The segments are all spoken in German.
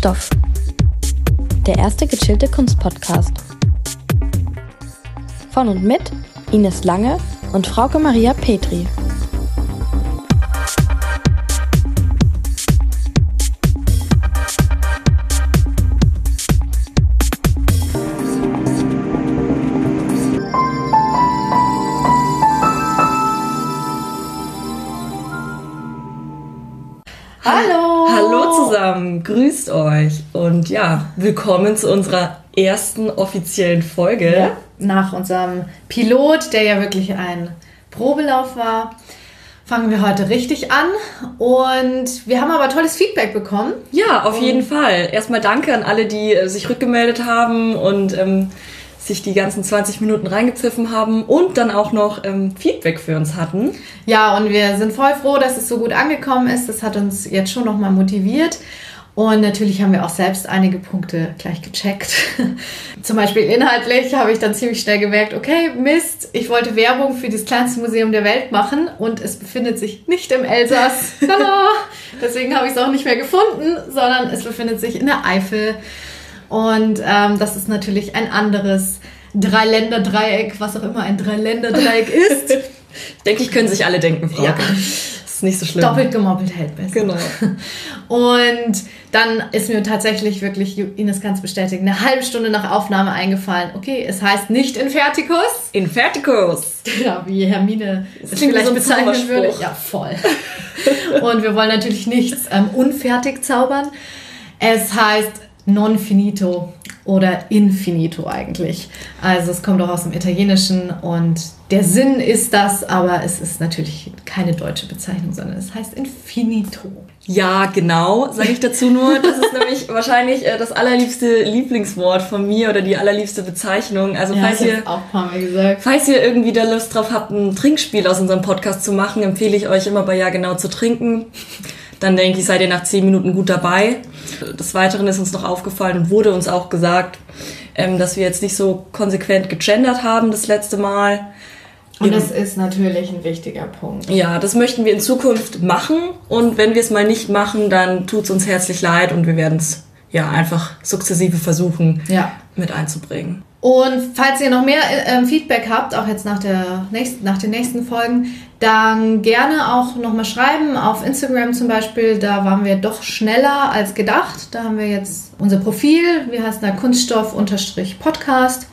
Kunststoff. Der erste gechillte Kunstpodcast. Von und mit Ines Lange und Frauke Maria Petri. Hallo! Hallo zusammen, grüßt euch und ja, willkommen zu unserer ersten offiziellen Folge. Ja, nach unserem Pilot, der ja wirklich ein Probelauf war, fangen wir heute richtig an und wir haben aber tolles Feedback bekommen. Ja, auf jeden Fall. Erstmal danke an alle, die äh, sich rückgemeldet haben und ähm, sich die ganzen 20 Minuten reingepfiffen haben und dann auch noch ähm, Feedback für uns hatten. Ja, und wir sind voll froh, dass es so gut angekommen ist. Das hat uns jetzt schon nochmal motiviert. Und natürlich haben wir auch selbst einige Punkte gleich gecheckt. Zum Beispiel inhaltlich habe ich dann ziemlich schnell gemerkt, okay, Mist, ich wollte Werbung für das kleinste Museum der Welt machen und es befindet sich nicht im Elsass. Deswegen habe ich es auch nicht mehr gefunden, sondern es befindet sich in der Eifel. Und ähm, das ist natürlich ein anderes Dreiländerdreieck, was auch immer ein Dreiländerdreieck ist. Denke ich, können sich alle denken, Frau. Ja. Ist nicht so schlimm. Doppelt gemoppelt hält besser. Genau. Und dann ist mir tatsächlich wirklich, Ines kann es bestätigen, eine halbe Stunde nach Aufnahme eingefallen, okay, es heißt nicht Inferticus. Inferticus. Ja, wie Hermine es klingt wie vielleicht so bezeichnen würde. Ja, voll. Und wir wollen natürlich nichts ähm, unfertig zaubern. Es heißt non finito oder infinito eigentlich. Also es kommt auch aus dem Italienischen und der Sinn ist das, aber es ist natürlich keine deutsche Bezeichnung, sondern es heißt infinito. Ja, genau, sage ich dazu nur. Das ist nämlich wahrscheinlich äh, das allerliebste Lieblingswort von mir oder die allerliebste Bezeichnung. Also Ja, falls ihr auch paar Mal gesagt. Falls ihr irgendwie da Lust drauf habt, ein Trinkspiel aus unserem Podcast zu machen, empfehle ich euch immer bei Ja genau zu trinken. Dann denke ich, seid ihr nach 10 Minuten gut dabei. Des Weiteren ist uns noch aufgefallen und wurde uns auch gesagt, ähm, dass wir jetzt nicht so konsequent gegendert haben das letzte Mal. Und das ist natürlich ein wichtiger Punkt. Ja, das möchten wir in Zukunft machen und wenn wir es mal nicht machen, dann tut's uns herzlich leid und wir werden es ja einfach sukzessive versuchen Ja. mit einzubringen. Und falls ihr noch mehr ähm, Feedback habt, auch jetzt nach, der nächsten, nach den nächsten Folgen, dann gerne auch nochmal schreiben. Auf Instagram zum Beispiel, da waren wir doch schneller als gedacht. Da haben wir jetzt unser Profil, wie heißt da, Kunststoff-Podcast.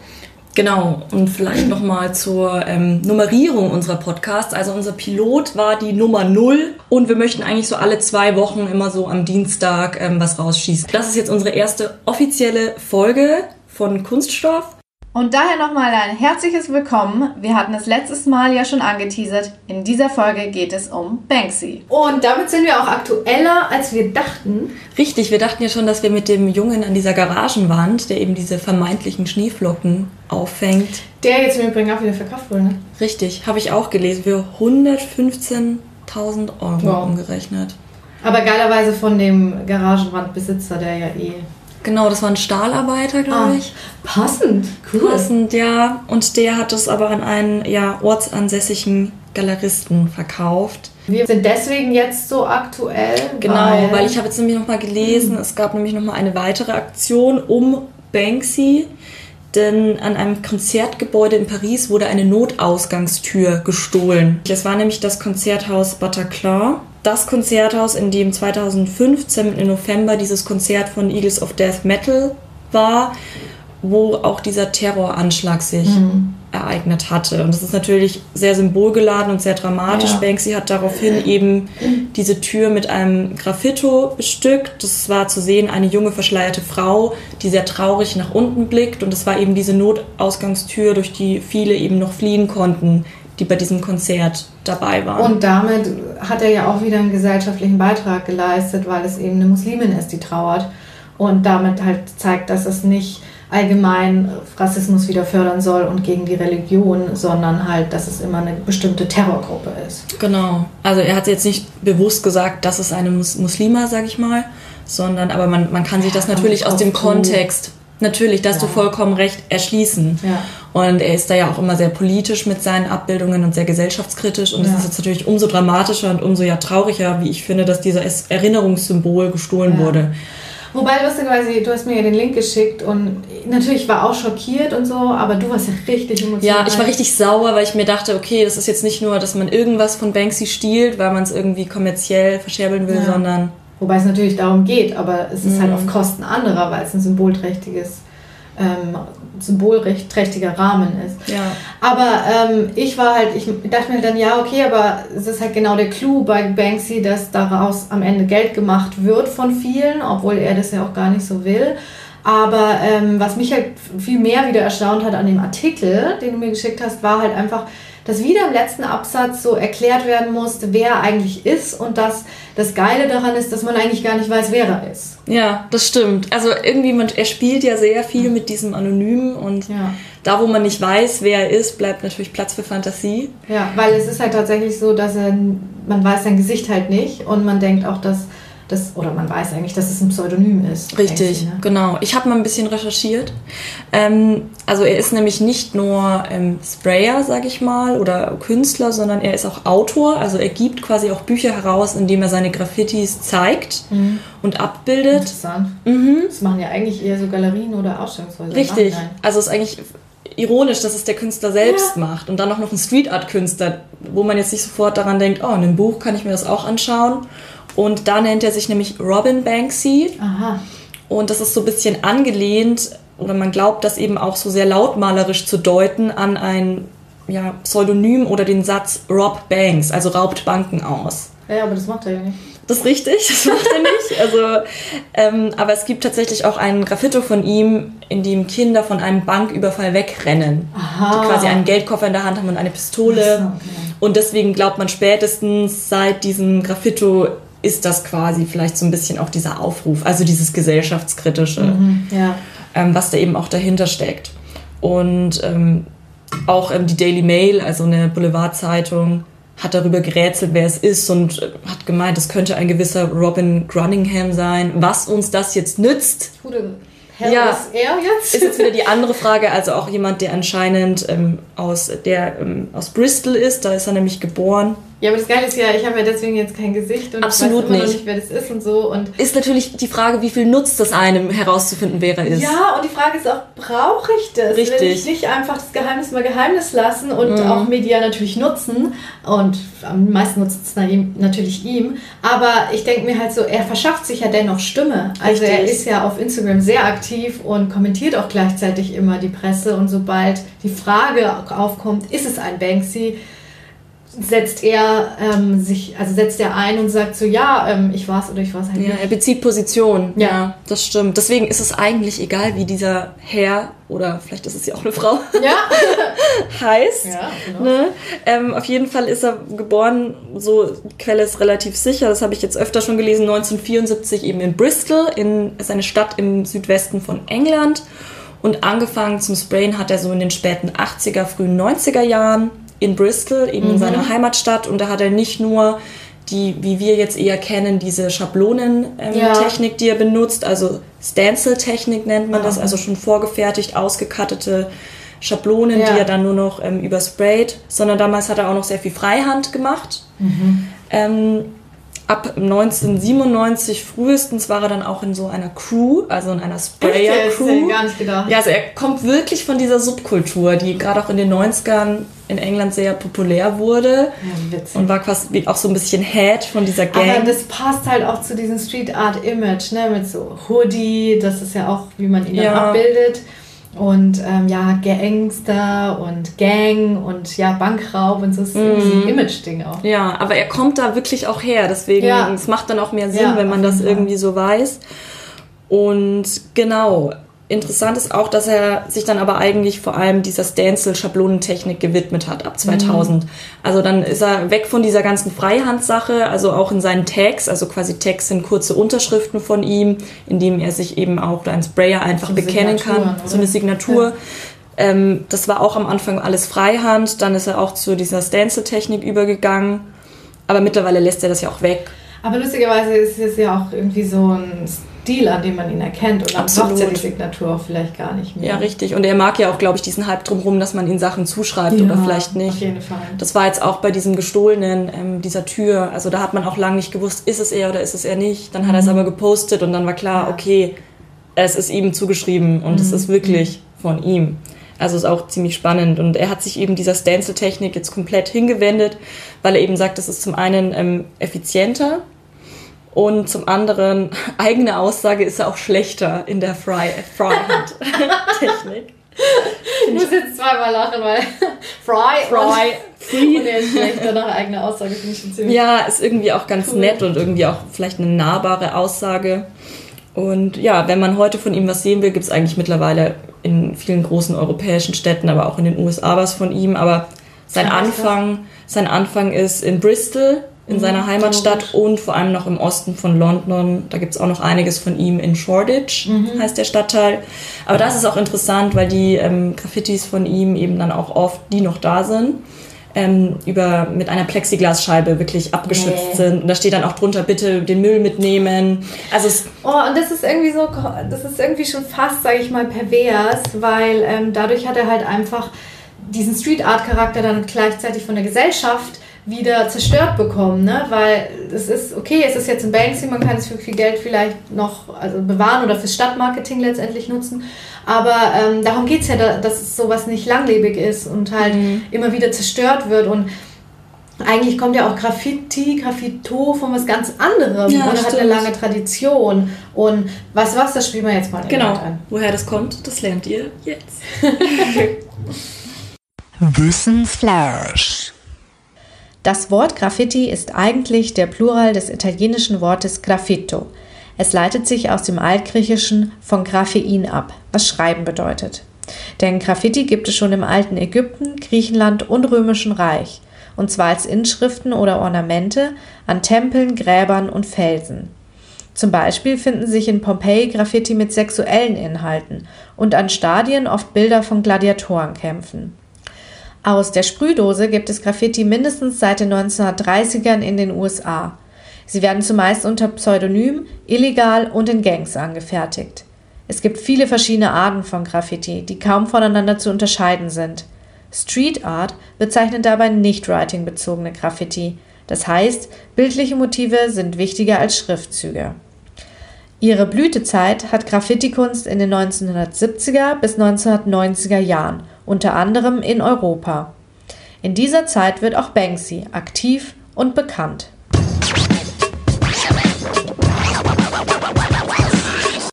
Genau, und vielleicht nochmal zur ähm, Nummerierung unserer Podcasts. Also unser Pilot war die Nummer 0 und wir möchten eigentlich so alle zwei Wochen immer so am Dienstag ähm, was rausschießen. Das ist jetzt unsere erste offizielle Folge von Kunststoff. Und daher nochmal ein herzliches Willkommen. Wir hatten es letztes Mal ja schon angeteasert. In dieser Folge geht es um Banksy. Und damit sind wir auch aktueller, als wir dachten. Richtig, wir dachten ja schon, dass wir mit dem Jungen an dieser Garagenwand, der eben diese vermeintlichen Schneeflocken auffängt. Der jetzt im Übrigen auch wieder verkauft wurde. Ne? Richtig, habe ich auch gelesen, für 115.000 Euro Wow. umgerechnet. Aber geilerweise von dem Garagenwandbesitzer, der ja eh. Genau, das war ein Stahlarbeiter, glaube ich. passend. Cool. Passend, ja. Und der hat es aber an einen ja, ortsansässigen Galeristen verkauft. Wir sind deswegen jetzt so aktuell. Genau, weil, ich habe jetzt nämlich nochmal gelesen, es gab nämlich nochmal eine weitere Aktion um Banksy. Denn an einem Konzertgebäude in Paris wurde eine Notausgangstür gestohlen. Es war nämlich das Konzerthaus Bataclan. Das Konzerthaus, in dem 2015 im November dieses Konzert von Eagles of Death Metal war, wo auch dieser Terroranschlag sich ereignet hatte. Und das ist natürlich sehr symbolgeladen und sehr dramatisch. Ja. Banksy hat daraufhin eben diese Tür mit einem Graffito bestückt. Das war zu sehen eine junge verschleierte Frau, die sehr traurig nach unten blickt. Und es war eben diese Notausgangstür, durch die viele eben noch fliehen konnten, die bei diesem Konzert dabei waren. Und damit hat er ja auch wieder einen gesellschaftlichen Beitrag geleistet, weil es eben eine Muslimin ist, die trauert. Und damit halt zeigt, dass es nicht allgemein Rassismus wieder fördern soll und gegen die Religion, sondern halt, dass es immer eine bestimmte Terrorgruppe ist. Genau. Also er hat jetzt nicht bewusst gesagt, das ist eine Mus Muslima, sag ich mal, sondern aber man, man kann sich das natürlich aus dem. Kontext, natürlich, da hast du Ja. vollkommen recht, erschließen. Ja. Und er ist da ja auch immer sehr politisch mit seinen Abbildungen und sehr gesellschaftskritisch. Und es Ja. ist jetzt natürlich umso dramatischer und umso ja trauriger, wie ich finde, dass dieser Es- Erinnerungssymbol gestohlen wurde. Wobei, lustigerweise, du hast mir ja den Link geschickt und natürlich war auch schockiert und so, aber du warst ja richtig emotional. Ja, ich war richtig sauer, weil ich mir dachte, okay, das ist jetzt nicht nur, dass man irgendwas von Banksy stiehlt, weil man es irgendwie kommerziell verscherbeln will, sondern Wobei es natürlich darum geht, aber es ist halt Mhm. auf Kosten anderer, weil es ein symbolträchtiges, ähm, symbolträchtiger Rahmen ist. ja. Aber ähm, ich war halt, ich dachte mir dann, ja, okay, aber es ist halt genau der Clou bei Banksy, dass daraus am Ende Geld gemacht wird von vielen, obwohl er das ja auch gar nicht so will. Aber ähm, was mich halt viel mehr wieder erstaunt hat an dem Artikel, den du mir geschickt hast, war halt einfach, dass wieder im letzten Absatz so erklärt werden musste, wer er eigentlich ist und dass das Geile daran ist, dass man eigentlich gar nicht weiß, wer er ist. Ja, das stimmt. Also irgendwie, man, er spielt ja sehr viel mit diesem Anonymen und Ja. da, wo man nicht weiß, wer er ist, bleibt natürlich Platz für Fantasie. Ja, weil es ist halt tatsächlich so, dass er, man weiß sein Gesicht halt nicht und man denkt auch, dass das, oder man weiß eigentlich, dass es ein Pseudonym ist. Richtig, ne? genau. Ich habe mal ein bisschen recherchiert. Ähm, also er ist nämlich nicht nur ähm, Sprayer, sag ich mal, oder Künstler, sondern er ist auch Autor. Also er gibt quasi auch Bücher heraus, indem er seine Graffitis zeigt Mhm. und abbildet. Interessant. Mhm. Das machen ja eigentlich eher so Galerien oder Ausstellungshäuser. Richtig. Nein. Also es ist eigentlich ironisch, dass es der Künstler selbst macht und dann auch noch ein Street Art Künstler, wo man jetzt nicht sofort daran denkt, oh, in einem Buch kann ich mir das auch anschauen. Und da nennt er sich nämlich Robin Banksy. Aha. Und das ist so ein bisschen angelehnt, oder man glaubt das eben auch so sehr lautmalerisch zu deuten, an ein ja, Pseudonym oder den Satz Rob Banks, also raubt Banken aus. Ja, aber das macht er ja nicht. Das ist richtig, das macht er nicht. Also, ähm, aber es gibt tatsächlich auch ein Graffito von ihm, in dem Kinder von einem Banküberfall wegrennen. Aha. Die quasi einen Geldkoffer in der Hand haben und eine Pistole. So, okay. Und deswegen glaubt man spätestens seit diesem Graffito ist das quasi vielleicht so ein bisschen auch dieser Aufruf, also dieses gesellschaftskritische, Mhm. Ja. ähm, was da eben auch dahinter steckt. Und ähm, auch ähm, die Daily Mail, also eine Boulevardzeitung, hat darüber gerätselt, wer es ist und äh, hat gemeint, es könnte ein gewisser Robin Grunningham sein. Was uns das jetzt nützt, the hell Ja. ist er jetzt? ist jetzt wieder die andere Frage. Also auch jemand, der anscheinend ähm, aus, der, ähm, aus Bristol ist, da ist er nämlich geboren. Ja, aber das Geile ist ja, ich habe ja deswegen jetzt kein Gesicht und Absolut ich weiß immer noch nicht. nicht, wer das ist und so. Und Ist natürlich die Frage, wie viel nutzt es einem herauszufinden, wer er ist. Ja, und die Frage ist auch, brauche ich das? Will Richtig. ich nicht einfach das Geheimnis mal Geheimnis lassen und Mhm. auch Media natürlich nutzen? Und am meisten nutzt es natürlich ihm. Aber ich denke mir halt so, er verschafft sich ja dennoch Stimme. Also er Richtig. ist ja auf Instagram sehr aktiv und kommentiert auch gleichzeitig immer die Presse. Und sobald die Frage aufkommt, ist es ein Banksy? Setzt er ähm, sich, also setzt er ein und sagt so, ja, ähm, ich war's oder ich war's halt Ja, nicht. er bezieht Position. Ja. das stimmt. Deswegen ist es eigentlich egal, wie dieser Herr oder vielleicht ist es ja auch eine Frau Ja, heißt. ja genau. Ne? Ähm, auf jeden Fall ist er geboren, so die Quelle ist relativ sicher, das habe ich jetzt öfter schon gelesen, 1974 eben in Bristol, in ist eine Stadt im Südwesten von England. Und angefangen zum Sprayen hat er so in den späten 80er, frühen 90er Jahren in Bristol, eben in seiner Heimatstadt. Und da hat er nicht nur die, wie wir jetzt eher kennen, diese Schablonentechnik, ähm, Ja. Die er benutzt, also Stencil-Technik nennt man das, Ah. also schon vorgefertigt, ausgekattete Schablonen, Ja. die er dann nur noch ähm, übersprayt, sondern damals hat er auch noch sehr viel Freihand gemacht. Mhm. Ähm, ab 1997 frühestens war er dann auch in so einer Crew, also in einer Sprayer-Crew. ich gar nicht gedacht. Ja, also er kommt wirklich von dieser Subkultur, die gerade auch in den 90ern in England sehr populär wurde Ja, witzig. und war quasi auch so ein bisschen Head von dieser Aber Gang. das passt halt auch zu diesem Street Art Image, ne? Mit so Hoodie, das ist ja auch, wie man ihn Ja. abbildet. Und ähm, ja, Gangster und Gang und ja, Bankraub und so ist Mhm. ein Image-Ding auch. Ja, aber er kommt da wirklich auch her. Deswegen, Ja. es macht dann auch mehr Sinn, Ja, wenn man das irgendwie so weiß. Und genau, interessant ist auch, dass er sich dann aber eigentlich vor allem dieser Stencil-Schablonentechnik gewidmet hat ab 2000. Mhm. Also dann ist er weg von dieser ganzen Freihandsache, also auch in seinen Tags, also quasi Tags sind kurze Unterschriften von ihm, in dem er sich eben auch da als Sprayer einfach So bekennen kann. Signaturen, So eine oder? Signatur. Ähm, das war auch am Anfang alles Freihand, dann ist er auch zu dieser Stencil-Technik übergegangen. Aber mittlerweile lässt er das ja auch weg. Aber lustigerweise ist es ja auch irgendwie so ein Deal, an dem man ihn erkennt. Und dann braucht ja die Signatur auch vielleicht gar nicht mehr. Ja, richtig. Und er mag ja auch, glaube ich, diesen Hype drumherum, dass man ihn Sachen zuschreibt Ja, oder vielleicht Auf nicht. jeden Fall. Das war jetzt auch bei diesem gestohlenen, ähm, dieser Tür. Also da hat man auch lange nicht gewusst, ist es er oder ist es er nicht. Dann hat er es aber gepostet und dann war klar, Mhm. Ja. okay, es ist ihm zugeschrieben und es ist wirklich von ihm. Also ist auch ziemlich spannend. Und er hat sich eben dieser Stencil-Technik jetzt komplett hingewendet, weil er eben sagt, das ist zum einen ähm, effizienter und zum anderen, eigene Aussage ist er auch schlechter in der Fry- Freihand-Technik. Ich muss jetzt zweimal lachen, weil Fry, Fry, und, und er ist schlechter nach eigener Aussage, finde ich schon ziemlich Ja, ist irgendwie auch ganz Cool. nett und irgendwie auch vielleicht eine nahbare Aussage. Und ja, wenn man heute von ihm was sehen will, gibt es eigentlich mittlerweile in vielen großen europäischen Städten, aber auch in den USA was von ihm. Aber sein? Anfang, sein Anfang ist in Bristol, in seiner Heimatstadt logisch. und vor allem noch im Osten von London. Da gibt es auch noch einiges von ihm in Shoreditch, heißt der Stadtteil. Aber das ist auch interessant, weil die ähm, Graffitis von ihm eben dann auch oft, die noch da sind, ähm, über, mit einer Plexiglasscheibe wirklich abgeschützt Nee. sind. Und da steht dann auch drunter, bitte den Müll mitnehmen. Also Oh, und das ist irgendwie so, das ist irgendwie schon fast, sage ich mal, pervers, weil ähm, dadurch hat er halt einfach diesen Street Art Charakter dann gleichzeitig von der Gesellschaft wieder zerstört bekommen, ne? Weil es ist okay, es ist jetzt ein Banksy, man kann es für viel Geld vielleicht noch also bewahren oder fürs Stadtmarketing letztendlich nutzen, aber ähm, darum geht es ja, da, dass sowas nicht langlebig ist und halt immer wieder zerstört wird und eigentlich kommt ja auch Graffiti, Graffito von was ganz anderem Ja, und hat eine lange Tradition. Und du was, das spielen wir jetzt mal genau, an. woher das kommt, das lernt ihr jetzt. Wissensflash. Das Wort Graffiti ist eigentlich der Plural des italienischen Wortes graffito. Es leitet sich aus dem Altgriechischen von Graphein ab, was Schreiben bedeutet. Denn Graffiti gibt es schon im alten Ägypten, Griechenland und Römischen Reich, und zwar als Inschriften oder Ornamente an Tempeln, Gräbern und Felsen. Zum Beispiel finden sich in Pompeji Graffiti mit sexuellen Inhalten und an Stadien oft Bilder von Gladiatorenkämpfen. Aus der Sprühdose gibt es Graffiti mindestens seit den 1930ern in den USA. Sie werden zumeist unter Pseudonym, illegal und in Gangs angefertigt. Es gibt viele verschiedene Arten von Graffiti, die kaum voneinander zu unterscheiden sind. Street Art bezeichnet dabei nicht writing-bezogene Graffiti. Das heißt, bildliche Motive sind wichtiger als Schriftzüge. Ihre Blütezeit hat Graffitikunst in den 1970er bis 1990er Jahren, unter anderem in Europa. In dieser Zeit wird auch Banksy aktiv und bekannt.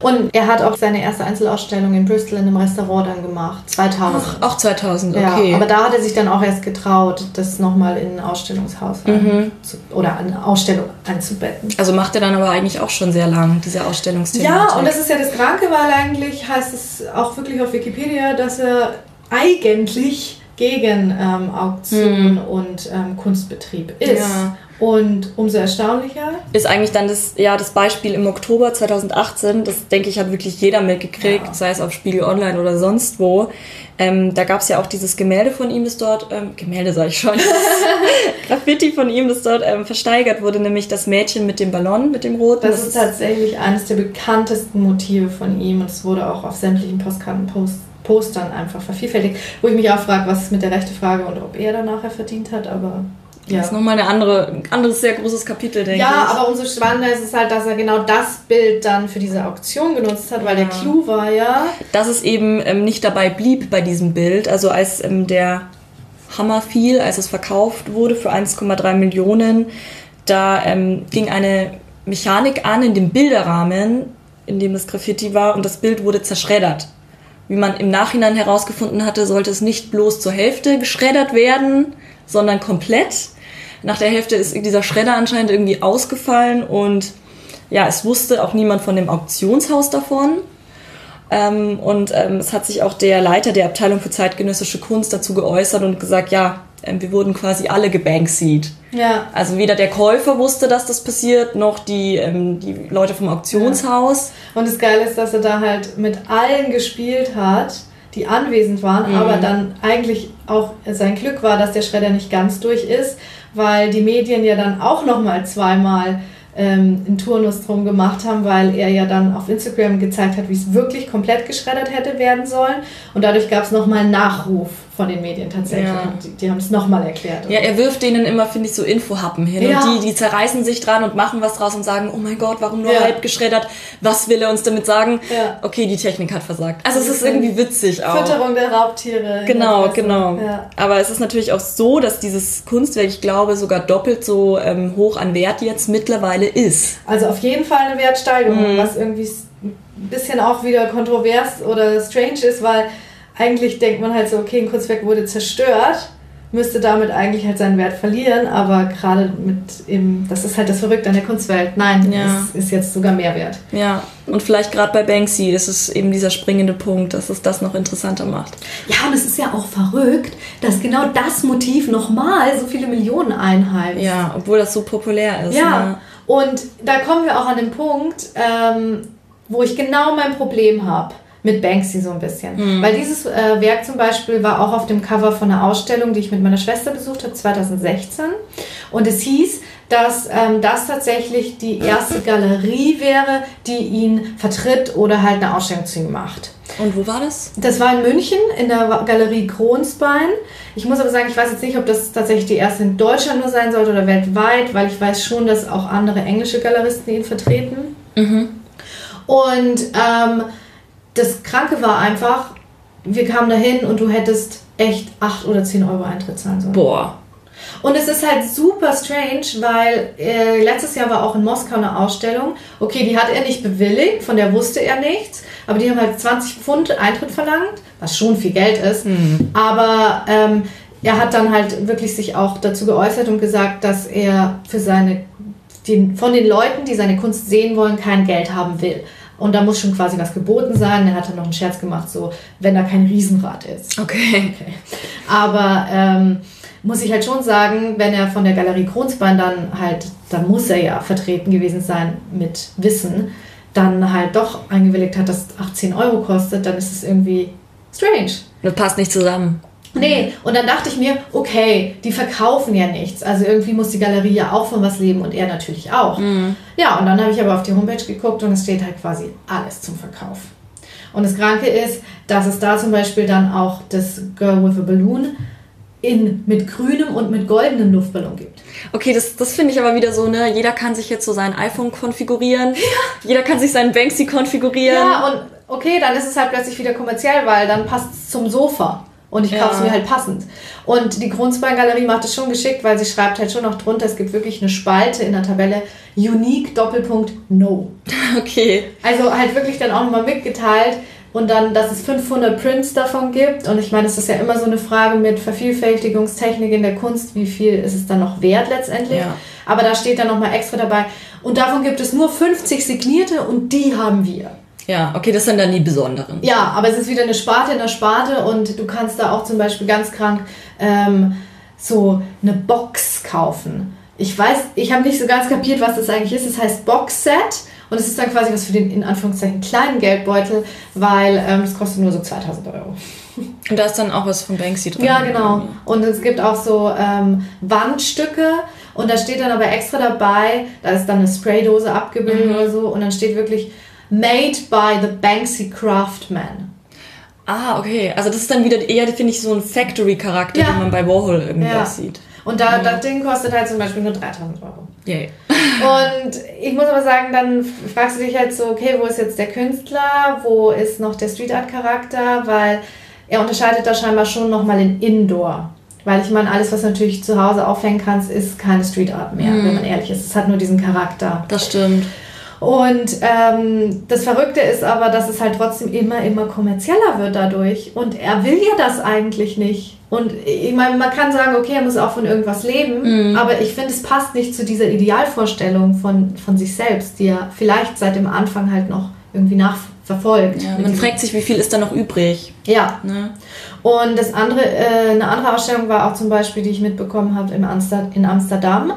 Und er hat auch seine erste Einzelausstellung in Bristol in einem Restaurant dann gemacht, 2000. Auch 2000, Ja, okay. aber da hat er sich dann auch erst getraut, das nochmal in ein Ausstellungshaus Mhm. zu, oder eine Ausstellung einzubetten. also macht er dann aber eigentlich auch schon sehr lang, diese Ausstellungsthematik. Ja, und das ist ja das Kranke, weil eigentlich heißt es auch wirklich auf Wikipedia, dass er eigentlich gegen ähm, Auktion und ähm, Kunstbetrieb ist. Ja. Und umso erstaunlicher. ist eigentlich dann das, ja, das Beispiel im Oktober 2018, das denke ich hat wirklich jeder mitgekriegt, Ja. sei es auf Spiegel Online oder sonst wo. Ähm, da gab es ja auch dieses Gemälde von ihm, das dort, ähm, Gemälde sag ich schon, Graffiti von ihm, das dort ähm, versteigert wurde, nämlich das Mädchen mit dem Ballon, mit dem roten. Das ist tatsächlich eines der bekanntesten Motive von ihm und es wurde auch auf sämtlichen Postkartenpostern einfach vervielfältigt. Wo ich mich auch frage, was ist mit der rechte Frage und ob er da nachher verdient hat, aber ja. Das ist nochmal eine andere, ein anderes sehr großes Kapitel, denke Ja, ich. aber umso spannender ist es halt, dass er genau das Bild dann für diese Auktion genutzt hat, weil der Clou war ja, dass es eben ähm, nicht dabei blieb bei diesem Bild. Also als ähm, der Hammer fiel, als es verkauft wurde für 1,3 Millionen, da ähm, ging eine Mechanik an in dem Bilderrahmen, in dem das Graffiti war, und das Bild wurde zerschreddert. Wie man im Nachhinein herausgefunden hatte, sollte es nicht bloß zur Hälfte geschreddert werden, sondern komplett. Nach der Hälfte ist dieser Schredder anscheinend irgendwie ausgefallen und ja, es wusste auch niemand von dem Auktionshaus davon. Ähm, und ähm, es hat sich auch der Leiter der Abteilung für zeitgenössische Kunst dazu geäußert und gesagt, ja, wir wurden quasi alle gebankseed. ja, Also weder der Käufer wusste, dass das passiert, noch die, ähm, die Leute vom Auktionshaus. Und das Geile ist, dass er da halt mit allen gespielt hat, die anwesend waren, Mhm. aber dann eigentlich auch sein Glück war, dass der Schredder nicht ganz durch ist, weil die Medien ja dann auch nochmal zweimal ähm, einen Turnus drum gemacht haben, weil er ja dann auf Instagram gezeigt hat, wie es wirklich komplett geschreddert hätte werden sollen. Und dadurch gab es nochmal einen Nachruf von den Medien tatsächlich. Ja. Die, die haben es nochmal erklärt. Ja, er wirft denen immer, finde ich, so Infohappen hin. Ja. Und die, die zerreißen sich dran und machen was draus und sagen, oh mein Gott, warum nur Ja. halb geschreddert? Was will er uns damit sagen? Ja. Okay, die Technik hat versagt. Also es ist irgendwie witzig auch. Fütterung der Raubtiere. Genau, genau. Aber es ist natürlich auch so, dass dieses Kunstwerk, ich glaube, sogar doppelt so ähm, hoch an Wert jetzt mittlerweile ist. Also auf jeden Fall eine Wertsteigerung, was irgendwie ein bisschen auch wieder kontrovers oder strange ist, weil eigentlich denkt man halt so, okay, ein Kunstwerk wurde zerstört, müsste damit eigentlich halt seinen Wert verlieren, aber gerade mit eben, das ist halt das Verrückte an der Kunstwelt. Nein, Ja. es ist jetzt sogar mehr wert. Ja, und vielleicht gerade bei Banksy, das ist eben dieser springende Punkt, dass es das noch interessanter macht. Ja, und es ist ja auch verrückt, dass genau das Motiv nochmal so viele Millionen einheimst. Ja, obwohl das so populär ist. Ja, Ne? und da kommen wir auch an den Punkt, ähm, wo ich genau mein Problem habe mit Banksy so ein bisschen. Weil dieses äh, Werk zum Beispiel war auch auf dem Cover von einer Ausstellung, die ich mit meiner Schwester besucht habe, 2016. Und es hieß, dass ähm, das tatsächlich die erste Galerie wäre, die ihn vertritt oder halt eine Ausstellung zu ihm macht. Und wo war das? Das war in München in der Galerie Kronsbein. Ich muss aber sagen, ich weiß jetzt nicht, ob das tatsächlich die erste in Deutschland nur sein sollte oder weltweit, weil ich weiß schon, dass auch andere englische Galeristen ihn vertreten. Und ähm, das Kranke war einfach, wir kamen dahin und du hättest echt 8 oder 10 Euro Eintritt zahlen sollen. Boah. Und es ist halt super strange, weil äh, letztes Jahr war auch in Moskau eine Ausstellung. Okay, die hat er nicht bewilligt, von der wusste er nichts, aber die haben halt 20 Pfund Eintritt verlangt, was schon viel Geld ist. Aber ähm, er hat dann halt wirklich sich auch dazu geäußert und gesagt, dass er für seine, den, von den Leuten, die seine Kunst sehen wollen, kein Geld haben will. Und da muss schon quasi was geboten sein. Er hat dann noch einen Scherz gemacht, so, wenn da kein Riesenrad ist. Okay. Aber ähm, muss ich halt schon sagen, wenn er von der Galerie Kronsbein dann halt, dann muss er ja vertreten gewesen sein mit Wissen, dann halt doch eingewilligt hat, dass 18 Euro kostet, dann ist es irgendwie strange. Das passt nicht zusammen. Nee, und dann dachte ich mir, okay, die verkaufen ja nichts. Also irgendwie muss die Galerie ja auch von was leben und er natürlich auch. Ja, und dann habe ich aber auf die Homepage geguckt und es steht halt quasi alles zum Verkauf. Und das Kranke ist, dass es da zum Beispiel dann auch das Girl with a Balloon in, mit grünem und mit goldenem Luftballon gibt. Okay, das, das finde ich aber wieder so, ne? Jeder kann sich jetzt so sein iPhone konfigurieren. Jeder kann sich seinen Banksy konfigurieren. Ja, und okay, dann ist es halt plötzlich wieder kommerziell, weil dann passt es zum Sofa. Und ich Ja. kaufe es mir halt passend. Und die Grundsbein-Galerie macht es schon geschickt, weil sie schreibt halt schon noch drunter, es gibt wirklich eine Spalte in der Tabelle, Unique Doppelpunkt No. Okay. Also halt wirklich dann auch nochmal mitgeteilt und dann, dass es 500 Prints davon gibt. Und ich meine, es ist ja immer so eine Frage mit Vervielfältigungstechnik in der Kunst, wie viel ist es dann noch wert letztendlich. Ja. Aber da steht dann nochmal extra dabei. Und davon gibt es nur 50 signierte und die haben wir. Ja, okay, das sind dann die besonderen. Ja, aber es ist wieder eine Sparte in der Sparte und du kannst da auch zum Beispiel ganz krank ähm, so eine Box kaufen. Ich weiß, ich habe nicht so ganz kapiert, was das eigentlich ist. Es heißt Box-Set und es ist dann quasi was für den in Anführungszeichen kleinen Geldbeutel, weil ähm, es kostet nur so 2000 Euro. Und da ist dann auch was von Banksy drin. Ja, genau. Und es gibt auch so ähm, Wandstücke und da steht dann aber extra dabei, da ist dann eine Spraydose abgebildet oder so und dann steht wirklich Made by the Banksy Craftsman. Ah, okay. Also das ist dann wieder eher, finde ich, so ein Factory-Charakter, Ja. den man bei Warhol irgendwie Ja. auch sieht. Und da, das Ding kostet halt zum Beispiel nur 3000 Euro. Yay. Und ich muss aber sagen, dann fragst du dich halt so, okay, wo ist jetzt der Künstler? Wo ist noch der Street Art Charakter? Weil er unterscheidet da scheinbar schon nochmal in Indoor. Weil ich meine, alles, was du natürlich zu Hause aufhängen kannst, ist keine Street Art mehr, wenn man ehrlich ist. Es hat nur diesen Charakter. Das stimmt. Und ähm, das Verrückte ist aber, dass es halt trotzdem immer, immer kommerzieller wird dadurch. Und er will ja das eigentlich nicht. Und ich meine, man kann sagen, okay, er muss auch von irgendwas leben, aber ich finde, es passt nicht zu dieser Idealvorstellung von, von sich selbst, die er vielleicht seit dem Anfang halt noch irgendwie nachverfolgt. Ja, man fragt sich, wie viel ist da noch übrig? Ja, Ne? und das andere, äh, eine andere Ausstellung war auch zum Beispiel, die ich mitbekommen habe im Amster in Amsterdam.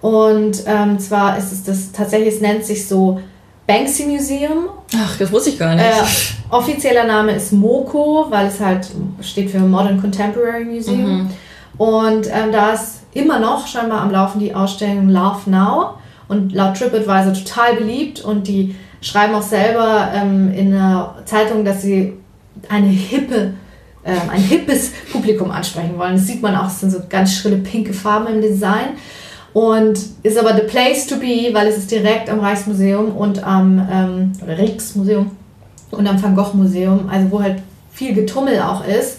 Und ähm, zwar ist es das tatsächlich, es nennt sich so Banksy Museum. Ach, das wusste ich gar nicht. Äh, offizieller Name ist MoCo, weil es halt steht für Modern Contemporary Museum. Und ähm, da ist immer noch scheinbar am Laufen die Ausstellung Love Now. und laut TripAdvisor total beliebt und die schreiben auch selber ähm, in der Zeitung, dass sie eine hippe, äh, ein hippes Publikum ansprechen wollen. Das sieht man auch, es sind so ganz schrille pinke Farben im Design und ist aber the place to be, weil es ist direkt am Reichsmuseum und am ähm, oder Rijksmuseum und am Van Gogh Museum, also wo halt viel Getummel auch ist.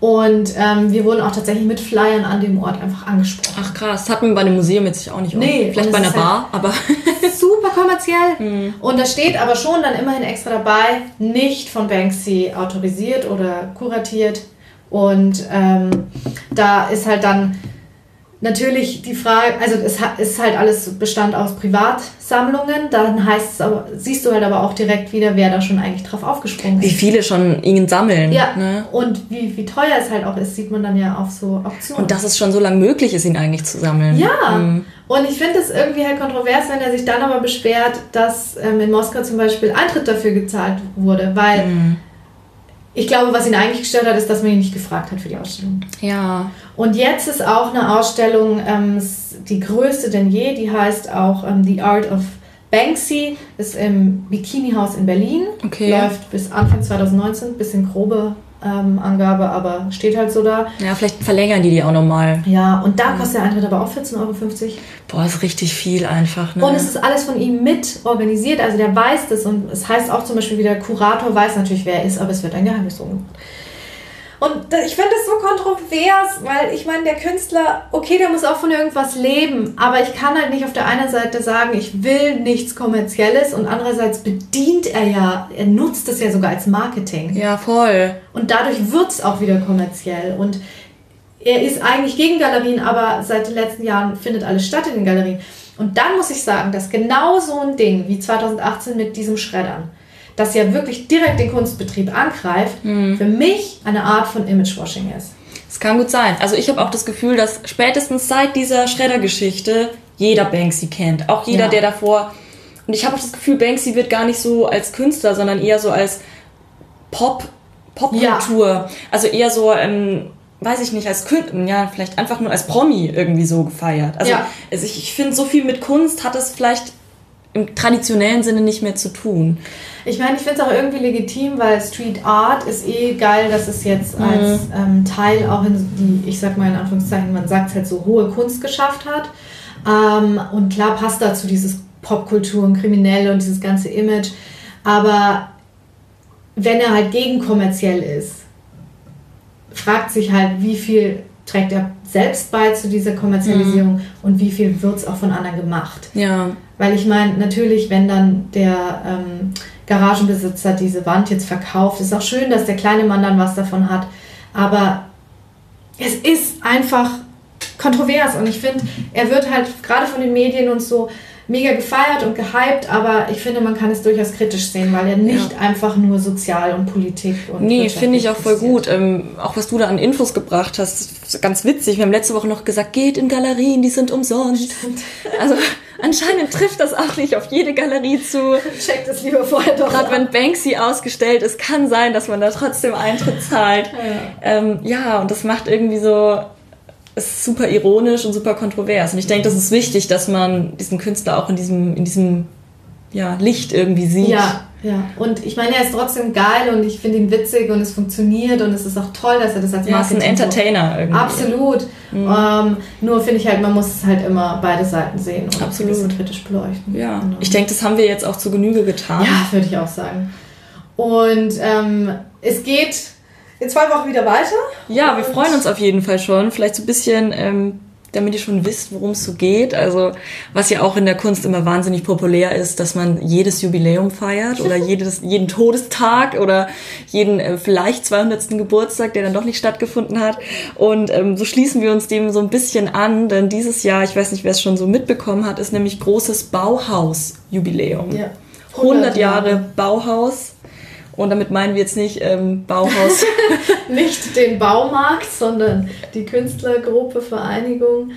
Und ähm, wir wurden auch tatsächlich mit Flyern an dem Ort einfach angesprochen. Ach krass, das hat man bei einem Museum jetzt auch nicht. Nee, Vielleicht bei einer ist Bar, aber super kommerziell. Und da steht aber schon dann immerhin extra dabei, nicht von Banksy autorisiert oder kuratiert. Und ähm, da ist halt dann natürlich die Frage, also es ist halt alles Bestand aus Privatsammlungen. Dann heißt es aber, siehst du halt aber auch direkt wieder, wer da schon eigentlich drauf aufgesprungen wie ist. viele schon ihn sammeln. Ja, Ne? und wie, wie teuer es halt auch ist, sieht man dann ja auf so Auktionen. Und dass es schon so lange möglich ist, ihn eigentlich zu sammeln. Ja, Mhm. und ich finde es irgendwie halt kontrovers, wenn er sich dann aber beschwert, dass ähm, in Moskau zum Beispiel Eintritt dafür gezahlt wurde, weil Mhm. Ich glaube, was ihn eigentlich gestört hat, ist, dass man ihn nicht gefragt hat für die Ausstellung. Ja. Und jetzt ist auch eine Ausstellung, ähm, die größte denn je, die heißt auch ähm, The Art of Banksy, ist im Bikini-Haus in Berlin, Okay. läuft bis Anfang 2019, bisschen grobe ähm, Angabe, aber steht halt so da. Ja, vielleicht verlängern die die auch nochmal. Ja, und da kostet der Eintritt aber auch 14,50 Euro. Boah, ist richtig viel einfach. Ne? Und es ist alles von ihm mit organisiert, also der weiß das und es heißt auch zum Beispiel wieder, Kurator weiß natürlich, wer er ist, aber es wird ein Geheimnis drum gemacht. Und ich finde das so kontrovers, weil ich meine, der Künstler, okay, der muss auch von irgendwas leben, aber ich kann halt nicht auf der einen Seite sagen, ich will nichts Kommerzielles und andererseits bedient er ja, er nutzt es ja sogar als Marketing. ja, voll. Und dadurch wird es auch wieder kommerziell. Und er ist eigentlich gegen Galerien, aber seit den letzten Jahren findet alles statt in den Galerien. Und dann muss ich sagen, dass genau so ein Ding wie 2018 mit diesem Schreddern, das ja wirklich direkt den Kunstbetrieb angreift, für mich eine Art von Imagewashing ist. Es kann gut sein. Also ich habe auch das Gefühl, dass spätestens seit dieser Schredder-Geschichte jeder Banksy kennt. Auch jeder, Ja. der davor. Und ich habe auch das Gefühl, Banksy wird gar nicht so als Künstler, sondern eher so als Pop, Popkultur. Also eher so, ähm, weiß ich nicht, als Künstler, ja, vielleicht einfach nur als Promi irgendwie so gefeiert. Also, Ja. also ich, ich finde, so viel mit Kunst hat es vielleicht im traditionellen Sinne nicht mehr zu tun. Ich meine, ich finde es auch irgendwie legitim, weil Street Art ist eh geil, dass es jetzt als ähm, Teil auch in die, ich sag mal in Anführungszeichen, man sagt es halt so, hohe Kunst geschafft hat. Ähm, und klar passt dazu dieses Popkultur und Kriminelle und dieses ganze Image. Aber wenn er halt gegen kommerziell ist, fragt sich halt, wie viel trägt er selbst bei zu dieser Kommerzialisierung und wie viel wird es auch von anderen gemacht. Ja. Weil ich meine, natürlich, wenn dann der ähm, Garagenbesitzer diese Wand jetzt verkauft, ist auch schön, dass der kleine Mann dann was davon hat. Aber es ist einfach kontrovers und ich finde, er wird halt gerade von den Medien und so mega gefeiert und gehypt, aber ich finde, man kann es durchaus kritisch sehen, weil er nicht einfach nur Sozial und Politik und Nee, finde ich auch voll gut. Ähm, auch was du da an Infos gebracht hast, ist ganz witzig. Wir haben letzte Woche noch gesagt, geht in Galerien, die sind umsonst. Also anscheinend trifft das auch nicht auf jede Galerie zu. Checkt es lieber vorher doch Gerade wenn Banksy ausgestellt ist, kann sein, dass man da trotzdem Eintritt zahlt. Ähm, ja, und das macht irgendwie so, ist super ironisch und super kontrovers. Und ich denke, das ist wichtig, dass man diesen Künstler auch in diesem, in diesem ja, Licht irgendwie sieht. Ja, ja. Und ich meine, er ist trotzdem geil und ich finde ihn witzig und es funktioniert und es ist auch toll, dass er das als Ja, ist ein Marketing so- Entertainer irgendwie. Absolut. Ähm, nur finde ich halt, man muss es halt immer beide Seiten sehen und Absolut. ein bisschen kritisch beleuchten. Ja, Genau. ich denke, das haben wir jetzt auch zu Genüge getan. Ja, würde ich auch sagen. Und ähm, es geht in zwei Wochen wieder weiter. Ja, wir freuen uns auf jeden Fall schon. Vielleicht so ein bisschen, ähm, damit ihr schon wisst, worum es so geht. Also, was ja auch in der Kunst immer wahnsinnig populär ist, dass man jedes Jubiläum feiert oder jedes, jeden Todestag oder jeden äh, vielleicht 200. Geburtstag, der dann doch nicht stattgefunden hat. Und ähm, so schließen wir uns dem so ein bisschen an, denn dieses Jahr, ich weiß nicht, wer es schon so mitbekommen hat, ist nämlich großes Bauhaus-Jubiläum. Ja. 100 Jahre Bauhaus. Und damit meinen wir jetzt nicht ähm, Bauhaus. Nicht den Baumarkt, sondern die Künstlergruppe, Vereinigung.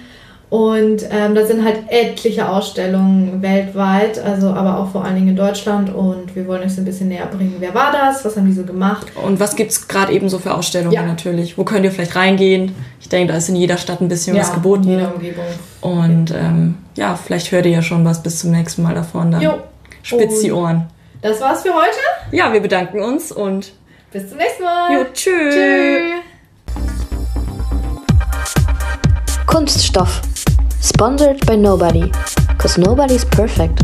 Und ähm, da sind halt etliche Ausstellungen weltweit, also aber auch vor allen Dingen in Deutschland. Und wir wollen euch so ein bisschen näher bringen. Wer war das? Was haben die so gemacht? Und was gibt es gerade eben so für Ausstellungen Ja. natürlich? Wo könnt ihr vielleicht reingehen? Ich denke, da ist in jeder Stadt ein bisschen was geboten. in jeder Umgebung. Und ähm, ja, vielleicht hört ihr ja schon was bis zum nächsten Mal davon. Dann Jo. spitzt die Ohren. Das war's für heute. Ja, wir bedanken uns und Bis zum nächsten Mal. jo, tschüss. Tschüss. Kunststoff. Sponsored by nobody. Cause nobody's perfect.